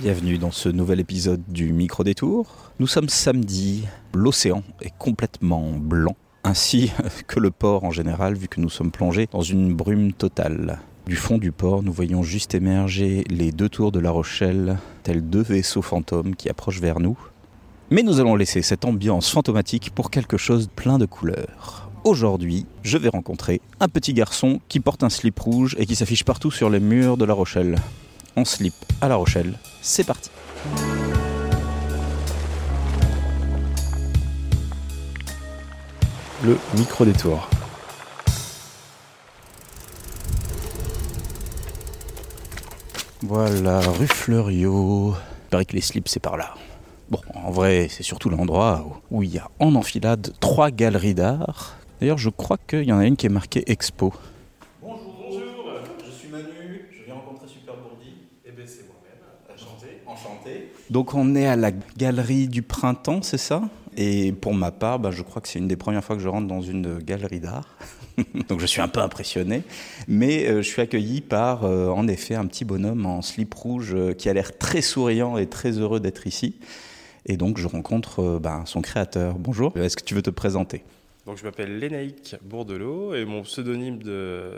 Bienvenue dans ce nouvel épisode du Micro Détour. Nous sommes samedi, l'océan est complètement blanc, ainsi que le port en général, vu que nous sommes plongés dans une brume totale. Du fond du port, nous voyons juste émerger les deux tours de La Rochelle, tels deux vaisseaux fantômes qui approchent vers nous. Mais nous allons laisser cette ambiance fantomatique pour quelque chose de plein de couleurs. Aujourd'hui, je vais rencontrer un petit garçon qui porte un slip rouge et qui s'affiche partout sur les murs de La Rochelle. En slip à La Rochelle, c'est parti. Le micro détour. Voilà, rue Fleuriot. Il paraît que les slips, c'est par là. Bon, en vrai, c'est surtout l'endroit où il y a en enfilade trois galeries d'art. D'ailleurs, je crois qu'il y en a une qui est marquée Expo. Bonjour, bonjour, je suis Manu, je viens rencontrer Super Bourdi. Eh bien, c'est moi-même. Enchanté. Enchanté. Donc, on est à la galerie du printemps, c'est ça? Et pour ma part, bah, je crois que c'est une des premières fois que je rentre dans une galerie d'art. Donc, je suis un peu impressionné. Mais euh, je suis accueilli par, euh, en effet, un petit bonhomme en slip rouge euh, qui a l'air très souriant et très heureux d'être ici. Et donc, je rencontre euh, bah, son créateur. Bonjour, est-ce que tu veux te présenter? Donc, je m'appelle Lénaïque Bourdelot et mon pseudonyme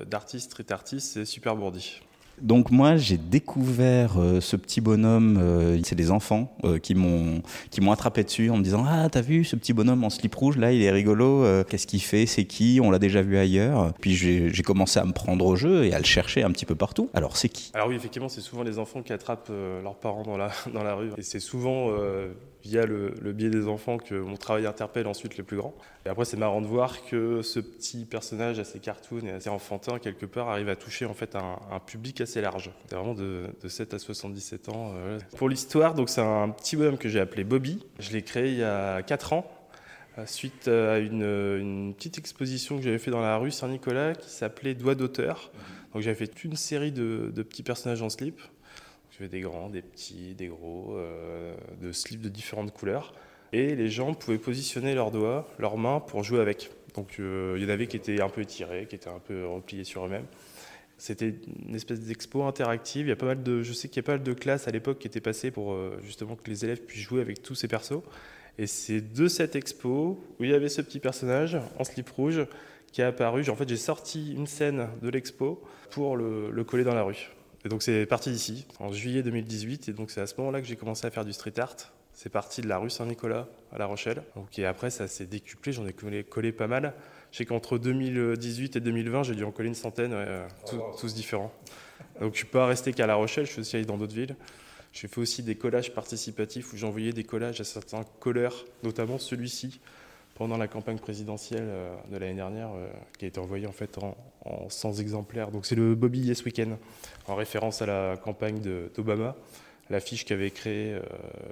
d'artiste, street artist, c'est Super Bourdi. Donc moi j'ai découvert euh, ce petit bonhomme, euh, c'est des enfants euh, qui m'ont qui m'ont attrapé dessus en me disant ah t'as vu ce petit bonhomme en slip rouge là il est rigolo, euh, qu'est-ce qu'il fait, c'est qui, on l'a déjà vu ailleurs. Puis j'ai commencé à me prendre au jeu et à le chercher un petit peu partout. Alors c'est qui? Alors oui, effectivement, c'est souvent les enfants qui attrapent euh, leurs parents dans la, dans la rue. Et c'est souvent euh, via le, le biais des enfants que mon travail interpelle ensuite les plus grands. Et après, c'est marrant de voir que ce petit personnage assez cartoon et assez enfantin, quelque part, arrive à toucher en fait un, un public assez large. C'est vraiment de, de 7 à 77 ans. euh. Pour l'histoire, donc c'est un petit bonhomme que j'ai appelé Bobby. Je l'ai créé il y a 4 ans. euh, Suite à une, une petite exposition que j'avais fait dans la rue Saint-Nicolas qui s'appelait Doigt d'auteur. Donc j'avais fait toute une série de, de petits personnages en slip. Des grands, des petits, des gros, euh, de slips de différentes couleurs. Et les gens pouvaient positionner leurs doigts, leurs mains pour jouer avec. Donc euh, il y en avait qui étaient un peu étirés, qui étaient un peu repliés sur eux-mêmes. C'était une espèce d'expo interactive. Il y a pas mal de, je sais qu'il y a pas mal de classes à l'époque qui étaient passées pour euh, justement que les élèves puissent jouer avec tous ces persos. Et c'est de cette expo où il y avait ce petit personnage en slip rouge qui est apparu. En fait, j'ai sorti une scène de l'expo pour le coller dans la rue. Et donc c'est parti d'ici, en juillet 2018. Et donc c'est à ce moment-là que j'ai commencé à faire du street art. C'est parti de la rue Saint-Nicolas à La Rochelle. Donc, et après, ça s'est décuplé. J'en ai collé, collé pas mal. Je sais qu'entre 2018 et 2020, j'ai dû en coller une centaine, euh, tous- tous différents. Donc je suis pas resté qu'à La Rochelle, je suis aussi allé dans d'autres villes. J'ai fait aussi des collages participatifs où j'ai envoyé des collages à certains colleurs, notamment celui-ci, pendant la campagne présidentielle euh, de l'année dernière, euh, qui a été envoyé en fait en, en 100 exemplaires. Donc c'est le Bobby Yes Weekend, en référence à la campagne d'Obama, l'affiche qu'avait créée euh,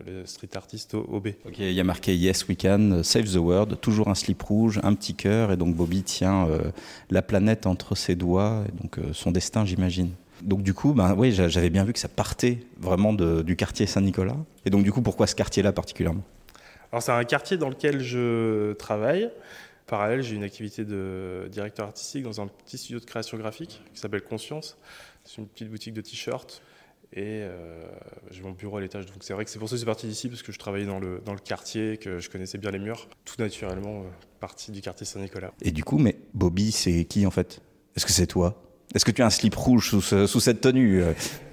le street artist O- OB. Ok, il y a marqué Yes We Can, Save the World, toujours un slip rouge, un petit cœur et donc Bobby tient la planète entre ses doigts donc son destin j'imagine. Donc du coup, ben oui, j'a- j'avais bien vu que ça partait vraiment du quartier Saint-Nicolas. Et donc du coup, pourquoi ce quartier-là particulièrement? Alors c'est un quartier dans lequel je travaille. Parallèle, j'ai une activité de directeur artistique dans un petit studio de création graphique qui s'appelle Conscience. C'est une petite boutique de t-shirts. Et euh, j'ai mon bureau à l'étage. Donc c'est vrai que c'est pour ça que c'est parti d'ici, parce que je travaillais dans le, dans le quartier, que je connaissais bien les murs. Tout naturellement, euh, partie du quartier Saint-Nicolas. Et du coup, mais Bobby, c'est qui en fait? Est-ce que c'est toi? Est-ce que tu as un slip rouge sous, ce- sous cette tenue?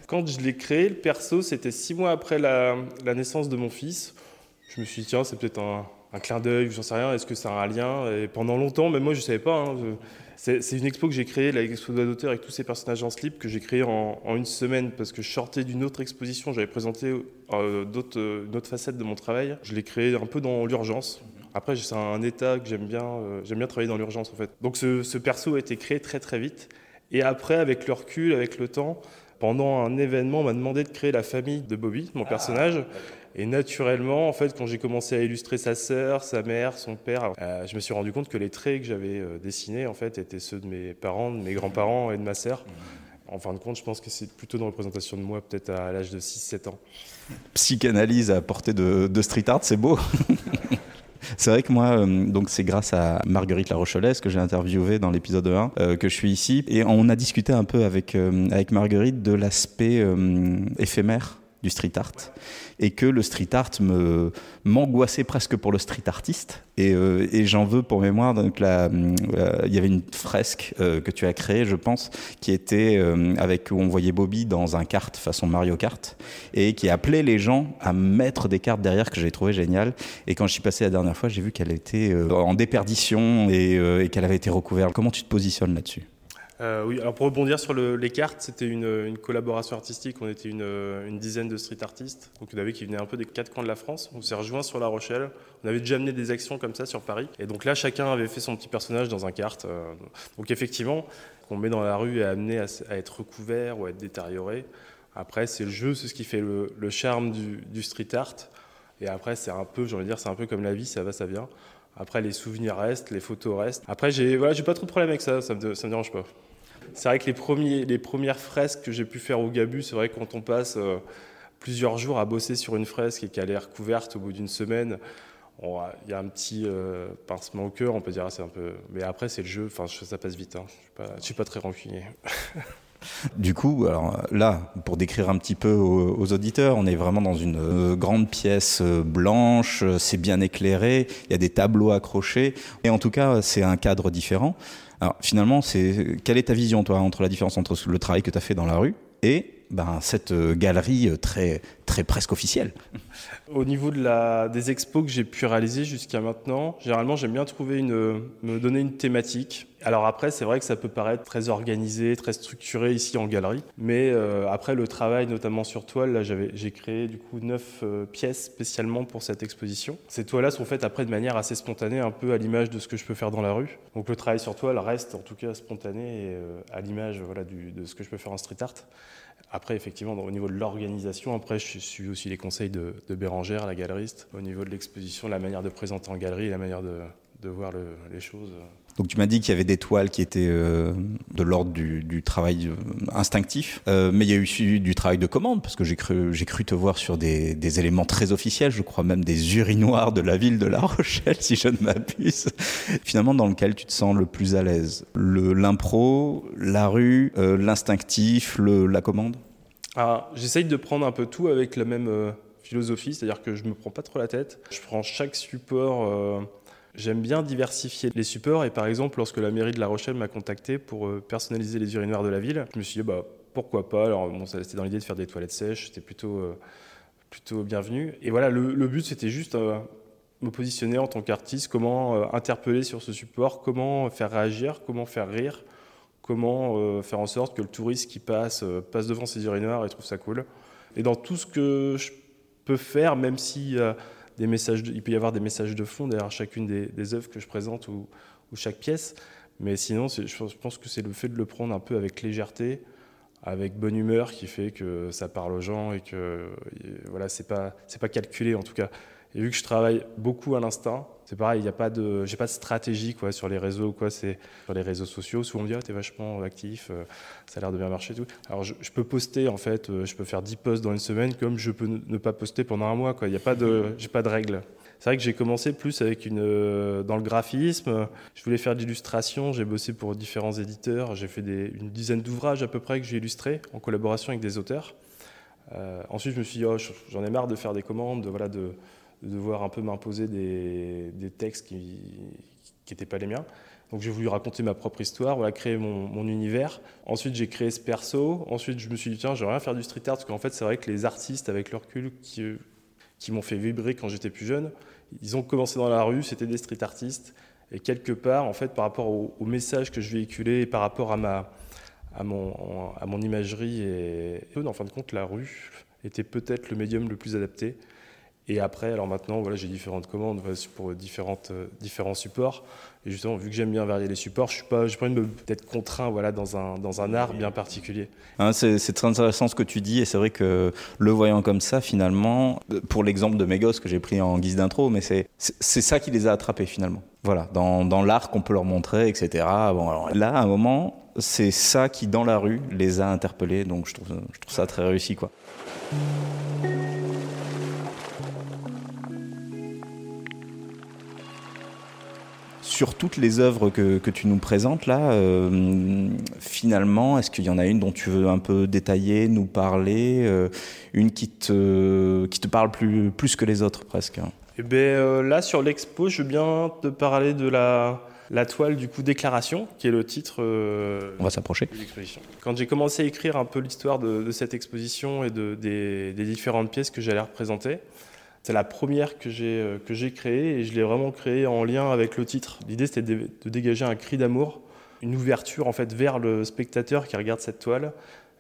Quand je l'ai créé, le perso, c'était six mois après la, la naissance de mon fils. Je me suis dit, tiens, c'est peut-être un, un clin d'œil, j'en sais rien, est-ce que ça a un lien? Et pendant longtemps, même moi, je ne savais pas. hein, c'est une expo que j'ai créée, l'expo de d'auteur avec tous ces personnages en slip, que j'ai créée en, en une semaine parce que je sortais d'une autre exposition. J'avais présenté euh, d'autres, euh, une autre facette de mon travail. Je l'ai créé un peu dans l'urgence. Après, c'est un état que j'aime bien, euh, j'aime bien travailler dans l'urgence en fait. Donc ce, ce perso a été créé très très vite. Et après, avec le recul, avec le temps, pendant un événement, on m'a demandé de créer la famille de Bobby, mon personnage. Et naturellement, en fait, quand j'ai commencé à illustrer sa sœur, sa mère, son père, euh, je me suis rendu compte que les traits que j'avais euh, dessinés, en fait, étaient ceux de mes parents, de mes grands-parents et de ma sœur. En fin de compte, je pense que c'est plutôt une représentation de moi, peut-être à l'âge de 6-7 ans. Psychanalyse à portée de, de street art, c'est beau. C'est vrai que moi, euh, donc c'est grâce à Marguerite La Rochelaise que j'ai interviewé dans l'épisode 1 euh, que je suis ici et on a discuté un peu avec avec Marguerite de l'aspect éphémère du street art et que le street art me m'angoissait presque pour le street artiste. Et, euh, et j'en veux pour mémoire donc là il y avait une fresque que tu as créée je pense qui était avec où on voyait Bobby dans un kart façon Mario Kart et qui appelait les gens à mettre des cartes derrière que j'ai trouvé génial. Et quand suis passé la dernière fois j'ai vu qu'elle était en déperdition et qu'elle avait été recouverte. Comment tu te positionnes là-dessus? Euh, oui, alors pour rebondir sur les cartes, c'était une, collaboration artistique. On était une, dizaine de street artistes. Donc il y avait qui venaient un peu des quatre coins de la France. On s'est rejoints sur La Rochelle. On avait déjà amené des actions comme ça sur Paris. Et donc là, chacun avait fait son petit personnage dans un carte. Euh, donc effectivement, qu'on met dans la rue est amené à, être recouvert ou à être détérioré. Après, c'est le jeu, c'est ce qui fait le, charme du, street art. Et après, c'est un peu, j'ai envie de dire, c'est un peu comme la vie, ça va, ça vient. Après, les souvenirs restent, les photos restent. Après, j'ai voilà, pas trop de problème avec ça, ça me, ça me dérange pas. C'est vrai que les, premiers, les premières fresques que j'ai pu faire au Gabu, c'est vrai que quand on passe euh, plusieurs jours à bosser sur une fresque et qu'elle est recouverte au bout d'une semaine, il y a un petit euh, pincement au cœur, on peut dire, c'est un peu. Mais après, c'est le jeu, enfin, ça passe vite. Hein. Je ne suis, pas très rancunier. Du coup, alors là, pour décrire un petit peu aux, auditeurs, on est vraiment dans une euh, grande pièce blanche, c'est bien éclairé, il y a des tableaux accrochés, et en tout cas, c'est un cadre différent. Alors finalement, c'est quelle est ta vision, toi, entre la différence entre le travail que tu as fait dans la rue et ben, cette euh, galerie euh, très, très presque officielle Au niveau de la, des expos que j'ai pu réaliser jusqu'à maintenant, généralement j'aime bien trouver une, me donner une thématique. Alors après, c'est vrai que ça peut paraître très organisé, très structuré ici en galerie, mais euh, après le travail, notamment sur toile, là j'ai créé du coup neuf pièces spécialement pour cette exposition. Ces toiles-là sont faites après de manière assez spontanée, un peu à l'image de ce que je peux faire dans la rue. Donc le travail sur toile reste en tout cas spontané et à l'image voilà, de ce que je peux faire en street art. Après, effectivement, au niveau de l'organisation, après, je suis aussi les conseils de, Bérangère, la galeriste, au niveau de l'exposition, la manière de présenter en galerie, la manière de, voir les choses. Donc tu m'as dit qu'il y avait des toiles qui étaient euh, de l'ordre du, travail euh, instinctif, euh, mais il y a eu du travail de commande, parce que j'ai cru, te voir sur des, éléments très officiels, je crois même des urinoirs de la ville de La Rochelle, si je ne m'abuse. Finalement, dans lequel tu te sens le plus à l'aise? L'impro, la rue, l'instinctif, la commande? Ah, J'essaye de prendre un peu tout avec la même philosophie, c'est-à-dire que je me prends pas trop la tête. Je prends chaque support J'aime bien diversifier les supports et par exemple lorsque la mairie de La Rochelle m'a contacté pour euh, personnaliser les urinoirs de la ville, je me suis dit bah pourquoi pas? Alors bon, c'était dans l'idée de faire des toilettes sèches, c'était plutôt euh, plutôt bienvenu. Et voilà, le, but c'était juste euh, me positionner en tant qu'artiste, comment interpeller sur ce support, comment faire réagir, comment faire rire, comment faire en sorte que le touriste qui passe passe devant ces urinoirs et trouve ça cool? Et dans tout ce que je peux faire, même si il peut y avoir des messages de fond derrière chacune des, œuvres que je présente ou, ou chaque pièce. Mais sinon, je pense que c'est le fait de le prendre un peu avec légèreté, avec bonne humeur, qui fait que ça parle aux gens et que voilà, c'est pas c'est pas calculé en tout cas. Et vu que je travaille beaucoup à l'instinct, c'est pareil, il n'y a pas de, j'ai pas de stratégie quoi sur les réseaux quoi. C'est sur les réseaux sociaux. Souvent on me dit ah, t'es vachement actif, euh, ça a l'air de bien marcher tout. Alors je, peux poster en fait, euh, je peux faire 10 posts dans une semaine comme je peux ne pas poster pendant un mois quoi. Il y a pas de, j'ai pas de règles. C'est vrai que j'ai commencé plus avec une euh, dans le graphisme. Je voulais faire de l'illustration. J'ai bossé pour différents éditeurs. J'ai fait des, une dizaine d'ouvrages à peu près que j'ai illustrés en collaboration avec des auteurs. ensuite, je me suis dit, oh, j'en ai marre de faire des commandes, voilà, de, de devoir un peu m'imposer des, textes qui n'étaient pas les miens. Donc j'ai voulu raconter ma propre histoire, voilà, créer mon, univers. Ensuite j'ai créé ce perso. Ensuite je me suis dit tiens j'aimerais rien faire du street art parce qu'en fait c'est vrai que les artistes avec leur recul qui, qui m'ont fait vibrer quand j'étais plus jeune, ils ont commencé dans la rue, c'était des street artistes. Et quelque part en fait par rapport au, message que je véhiculais et par rapport à ma à mon, à mon imagerie et en fin de compte la rue était peut-être le médium le plus adapté. Et après, alors maintenant, voilà, j'ai différentes commandes pour différentes, euh, différents supports. Et justement, vu que j'aime bien varier les supports, je suis pas, pas envie de être contraint, voilà, dans un, dans un art bien particulier. Hein, c'est, très intéressant ce que tu dis, et c'est vrai que le voyant comme ça, finalement, pour l'exemple de mes gosses que j'ai pris en guise d'intro, mais c'est, ça qui les a attrapés finalement. Voilà, dans, dans l'art qu'on peut leur montrer, etc. Bon, là, à un moment, c'est ça qui, dans la rue, les a interpellés. Donc, je trouve, je trouve ça très réussi, quoi. Sur toutes les œuvres que, que tu nous présentes là, euh, finalement, est-ce qu'il y en a une dont tu veux un peu détailler, nous parler, euh, une qui te, qui te parle plus, plus que les autres presque Eh ben, euh, là, sur l'expo, je veux bien te parler de la, la toile du coup Déclaration, qui est le titre euh, On va s'approcher. de l'exposition. Quand j'ai commencé à écrire un peu l'histoire de, de cette exposition et de, des, des différentes pièces que j'allais représenter, c'est la première que j'ai euh, que j'ai créée et je l'ai vraiment créée en lien avec le titre. L'idée c'était de, dégager un cri d'amour, une ouverture en fait vers le spectateur qui regarde cette toile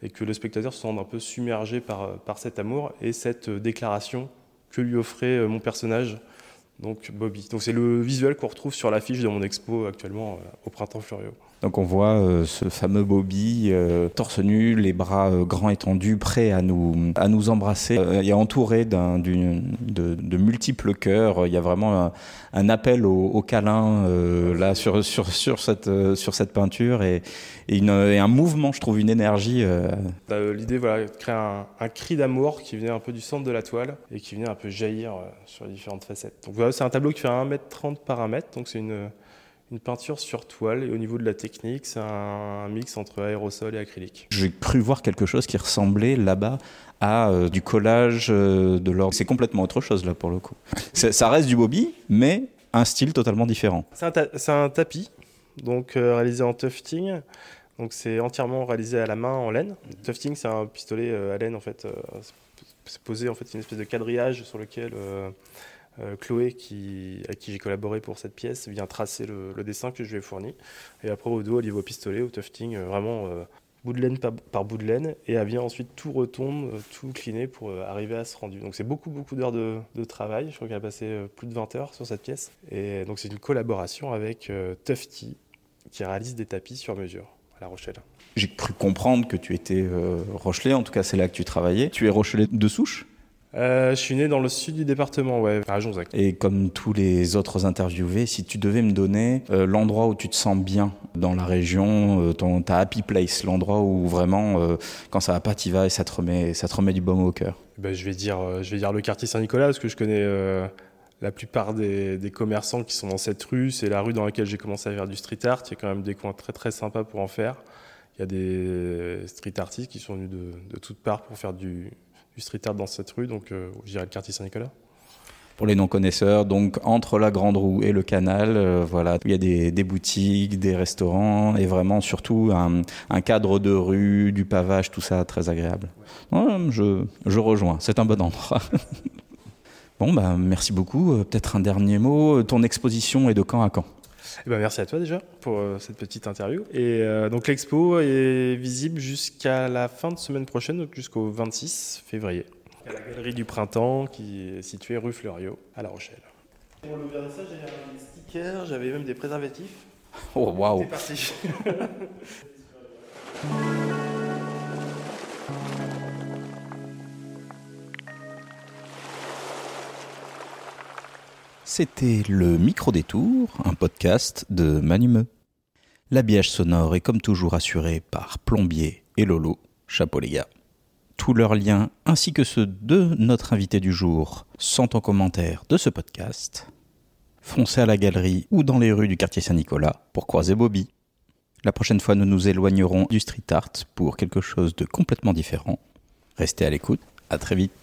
et que le spectateur se sente un peu submergé par, par cet amour et cette euh, déclaration que lui offrait euh, mon personnage, donc Bobby. Donc c'est le visuel qu'on retrouve sur l'affiche de mon expo actuellement euh, au Printemps Furieux. Donc on voit euh, ce fameux Bobby, euh, torse nu, les bras euh, grands étendus, prêt à nous, à nous embrasser. Il est entouré de, multiples cœurs. Il y a vraiment un, appel au, au câlin là sur, sur, sur, cette, sur cette peinture et, une- et un mouvement, je trouve, une énergie. Euh, L'idée, voilà, de créer un, cri d'amour qui venait un peu du centre de la toile et qui venait un peu jaillir sur les différentes facettes. Donc voilà, c'est un tableau qui fait 1m30 par 1m, donc c'est une, une peinture sur toile. Et au niveau de la technique, c'est un, mix entre aérosol et acrylique. J'ai cru voir quelque chose qui ressemblait là-bas à euh, du collage euh, de l'or. C'est complètement autre chose là pour le coup. Ça reste du Bobby, mais un style totalement différent. C'est un, ta- c'est un tapis, donc euh, réalisé en tufting. Donc c'est entièrement réalisé à la main en laine. Tufting, c'est un pistolet à laine en fait. c'est posé en fait une espèce de quadrillage sur lequel euh, Chloé, qui, avec qui j'ai collaboré pour cette pièce, vient tracer le, dessin que je lui ai fourni. Et après au dos, elle y au pistolet, au tufting, euh, vraiment euh, bout de laine par, bout de laine. Et elle vient ensuite tout retombe, tout cliner pour arriver à ce rendu. Donc c'est beaucoup beaucoup d'heures de, travail. Je crois qu'elle a passé plus de 20 heures sur cette pièce. Et donc c'est une collaboration avec Tufty qui réalise des tapis sur mesure à La Rochelle. J'ai cru comprendre que tu étais Rochelet, en tout cas c'est là que tu travaillais. Tu es Rochelet de souche? Euh, je suis né dans le sud du département, ouais, à Jonzac. et comme tous les autres interviewés, si tu devais me donner euh, l'endroit où tu te sens bien dans la région, euh, ton, ta happy place, l'endroit où vraiment quand ça va pas t'y vas et ça te remet, ça te remet du baume au cœur. Ben, je, vais dire, je vais dire le quartier Saint-Nicolas parce que je connais la plupart des, des commerçants qui sont dans cette rue. C'est la rue dans laquelle j'ai commencé à faire du street art. Il y a quand même des coins très très sympas pour en faire. Il y a des street artistes qui sont venus de, de toutes parts pour faire du, du street art dans cette rue. Donc euh, je dirais le quartier Saint-Nicolas. Pour les non-connaisseurs, donc entre la Grande Roue et le canal, euh, voilà, il y a des, des boutiques, des restaurants et vraiment surtout un, un cadre de rue, du pavage, tout ça très agréable. Ouais, je, je rejoins, c'est un bon endroit. bon, bah, merci beaucoup. Euh, Peut-être un dernier mot. Ton exposition est de quand à quand? Eh ben, merci à toi déjà pour euh, cette petite interview. Et euh, donc l'expo est visible jusqu'à la fin de semaine prochaine, donc jusqu'au 26 février. À la galerie du printemps qui est située rue Fleuriot à La Rochelle. Pour le vernissage, j'avais des stickers, j'avais même des préservatifs. Oh, waouh C'est parti. C'était le Micro-détour, un podcast de Manumeux. L'habillage sonore est comme toujours assuré par Plombier et Lolo. Chapeau les gars. Tous leurs liens ainsi que ceux de notre invité du jour sont en commentaire de ce podcast. Foncez à la galerie ou dans les rues du quartier Saint-Nicolas pour croiser Bobby. La prochaine fois, nous nous éloignerons du street art pour quelque chose de complètement différent. Restez à l'écoute. À très vite.